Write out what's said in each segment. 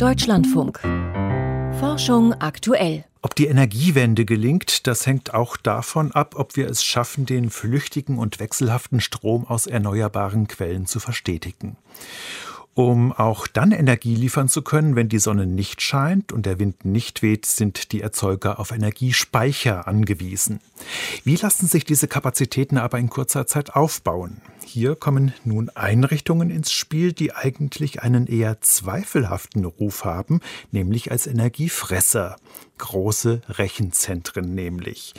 Deutschlandfunk. Forschung aktuell. Ob die Energiewende gelingt, das hängt auch davon ab, ob wir es schaffen, den flüchtigen und wechselhaften Strom aus erneuerbaren Quellen zu verstetigen um auch dann Energie liefern zu können, wenn die Sonne nicht scheint und der Wind nicht weht, sind die Erzeuger auf Energiespeicher angewiesen. Wie lassen sich diese Kapazitäten aber in kurzer Zeit aufbauen? Hier kommen nun Einrichtungen ins Spiel, die eigentlich einen eher zweifelhaften Ruf haben, nämlich als Energiefresser. Große Rechenzentren nämlich.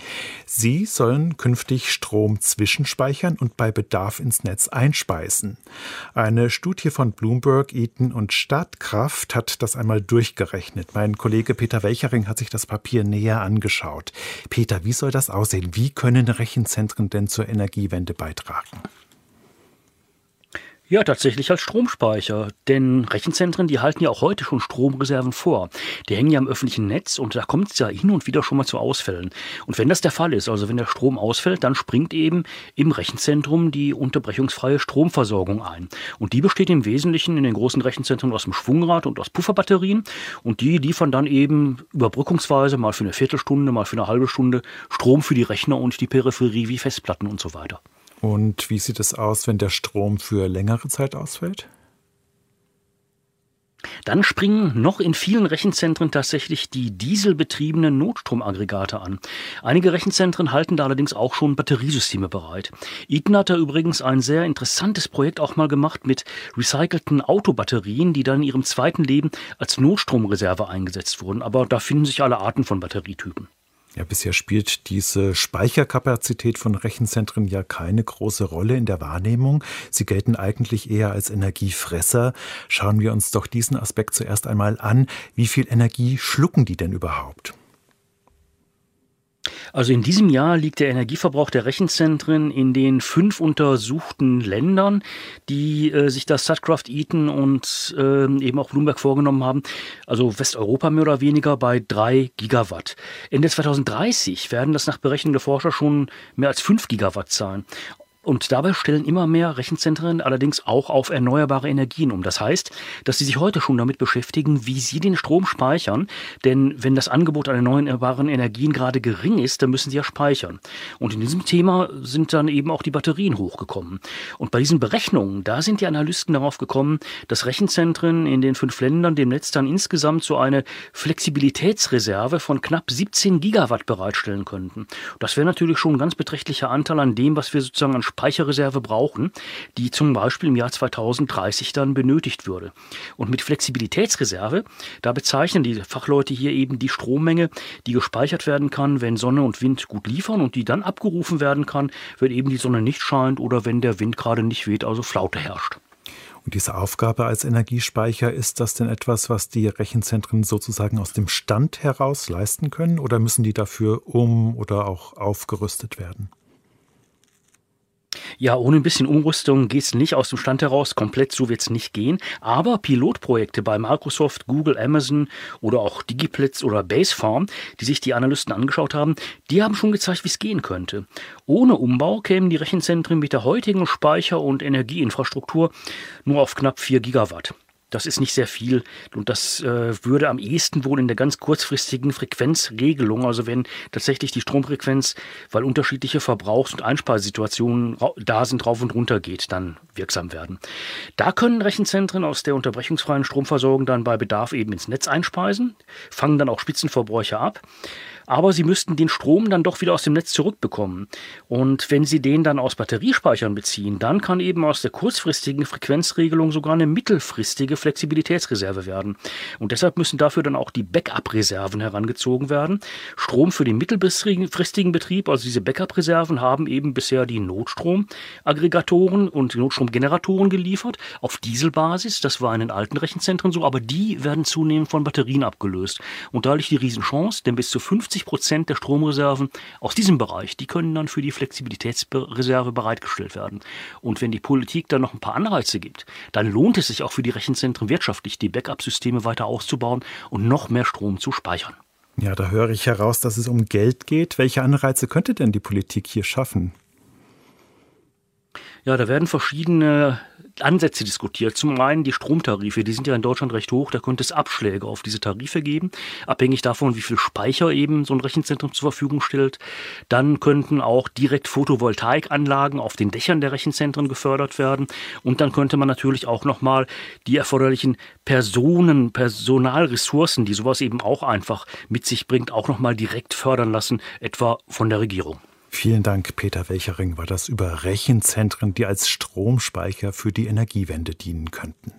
Sie sollen künftig Strom zwischenspeichern und bei Bedarf ins Netz einspeisen. Eine Studie von Bloomberg, Eaton und Stadtkraft hat das einmal durchgerechnet. Mein Kollege Peter Welchering hat sich das Papier näher angeschaut. Peter, wie soll das aussehen? Wie können Rechenzentren denn zur Energiewende beitragen? Ja, tatsächlich als Stromspeicher. Denn Rechenzentren, die halten ja auch heute schon Stromreserven vor. Die hängen ja im öffentlichen Netz und da kommt es ja hin und wieder schon mal zu Ausfällen. Und wenn das der Fall ist, also wenn der Strom ausfällt, dann springt eben im Rechenzentrum die unterbrechungsfreie Stromversorgung ein. Und die besteht im Wesentlichen in den großen Rechenzentren aus dem Schwungrad und aus Pufferbatterien. Und die liefern dann eben überbrückungsweise mal für eine Viertelstunde, mal für eine halbe Stunde Strom für die Rechner und die Peripherie wie Festplatten und so weiter. Und wie sieht es aus, wenn der Strom für längere Zeit ausfällt? Dann springen noch in vielen Rechenzentren tatsächlich die dieselbetriebenen Notstromaggregate an. Einige Rechenzentren halten da allerdings auch schon Batteriesysteme bereit. Eaton hat da übrigens ein sehr interessantes Projekt auch mal gemacht mit recycelten Autobatterien, die dann in ihrem zweiten Leben als Notstromreserve eingesetzt wurden. Aber da finden sich alle Arten von Batterietypen. Ja, bisher spielt diese Speicherkapazität von Rechenzentren ja keine große Rolle in der Wahrnehmung. Sie gelten eigentlich eher als Energiefresser. Schauen wir uns doch diesen Aspekt zuerst einmal an. Wie viel Energie schlucken die denn überhaupt? Also in diesem Jahr liegt der Energieverbrauch der Rechenzentren in den fünf untersuchten Ländern, die äh, sich das Statkraft Eaton und äh, eben auch Bloomberg vorgenommen haben, also Westeuropa mehr oder weniger bei drei Gigawatt. Ende 2030 werden das nach Berechnung der Forscher schon mehr als fünf Gigawatt sein. Und dabei stellen immer mehr Rechenzentren allerdings auch auf erneuerbare Energien um. Das heißt, dass sie sich heute schon damit beschäftigen, wie sie den Strom speichern. Denn wenn das Angebot an erneuerbaren Energien gerade gering ist, dann müssen sie ja speichern. Und in diesem Thema sind dann eben auch die Batterien hochgekommen. Und bei diesen Berechnungen, da sind die Analysten darauf gekommen, dass Rechenzentren in den fünf Ländern dem Netz dann insgesamt so eine Flexibilitätsreserve von knapp 17 Gigawatt bereitstellen könnten. Das wäre natürlich schon ein ganz beträchtlicher Anteil an dem, was wir sozusagen an Speicherreserve brauchen, die zum Beispiel im Jahr 2030 dann benötigt würde. Und mit Flexibilitätsreserve, da bezeichnen die Fachleute hier eben die Strommenge, die gespeichert werden kann, wenn Sonne und Wind gut liefern und die dann abgerufen werden kann, wenn eben die Sonne nicht scheint oder wenn der Wind gerade nicht weht, also Flaute herrscht. Und diese Aufgabe als Energiespeicher, ist das denn etwas, was die Rechenzentren sozusagen aus dem Stand heraus leisten können oder müssen die dafür um oder auch aufgerüstet werden? Ja, ohne ein bisschen Umrüstung geht es nicht aus dem Stand heraus. Komplett so wird es nicht gehen. Aber Pilotprojekte bei Microsoft, Google, Amazon oder auch Digiplitz oder Basefarm, die sich die Analysten angeschaut haben, die haben schon gezeigt, wie es gehen könnte. Ohne Umbau kämen die Rechenzentren mit der heutigen Speicher- und Energieinfrastruktur nur auf knapp 4 Gigawatt. Das ist nicht sehr viel und das äh, würde am ehesten wohl in der ganz kurzfristigen Frequenzregelung, also wenn tatsächlich die Stromfrequenz, weil unterschiedliche Verbrauchs- und Einspeisesituationen da sind, rauf und runter geht, dann wirksam werden. Da können Rechenzentren aus der unterbrechungsfreien Stromversorgung dann bei Bedarf eben ins Netz einspeisen, fangen dann auch Spitzenverbräuche ab aber sie müssten den Strom dann doch wieder aus dem Netz zurückbekommen. Und wenn sie den dann aus Batteriespeichern beziehen, dann kann eben aus der kurzfristigen Frequenzregelung sogar eine mittelfristige Flexibilitätsreserve werden. Und deshalb müssen dafür dann auch die Backup-Reserven herangezogen werden. Strom für den mittelfristigen Betrieb, also diese Backup-Reserven, haben eben bisher die Notstromaggregatoren und Notstromgeneratoren geliefert auf Dieselbasis. Das war in den alten Rechenzentren so, aber die werden zunehmend von Batterien abgelöst. Und da liegt die Riesenchance, denn bis zu 50 50 Prozent der Stromreserven aus diesem Bereich, die können dann für die Flexibilitätsreserve bereitgestellt werden. Und wenn die Politik dann noch ein paar Anreize gibt, dann lohnt es sich auch für die Rechenzentren wirtschaftlich, die Backup-Systeme weiter auszubauen und noch mehr Strom zu speichern. Ja, da höre ich heraus, dass es um Geld geht. Welche Anreize könnte denn die Politik hier schaffen? Ja, da werden verschiedene Ansätze diskutiert. Zum einen die Stromtarife, die sind ja in Deutschland recht hoch, da könnte es Abschläge auf diese Tarife geben, abhängig davon, wie viel Speicher eben so ein Rechenzentrum zur Verfügung stellt. Dann könnten auch direkt Photovoltaikanlagen auf den Dächern der Rechenzentren gefördert werden und dann könnte man natürlich auch nochmal die erforderlichen Personen, Personalressourcen, die sowas eben auch einfach mit sich bringt, auch nochmal direkt fördern lassen, etwa von der Regierung. Vielen Dank, Peter Welchering, war das über Rechenzentren, die als Stromspeicher für die Energiewende dienen könnten.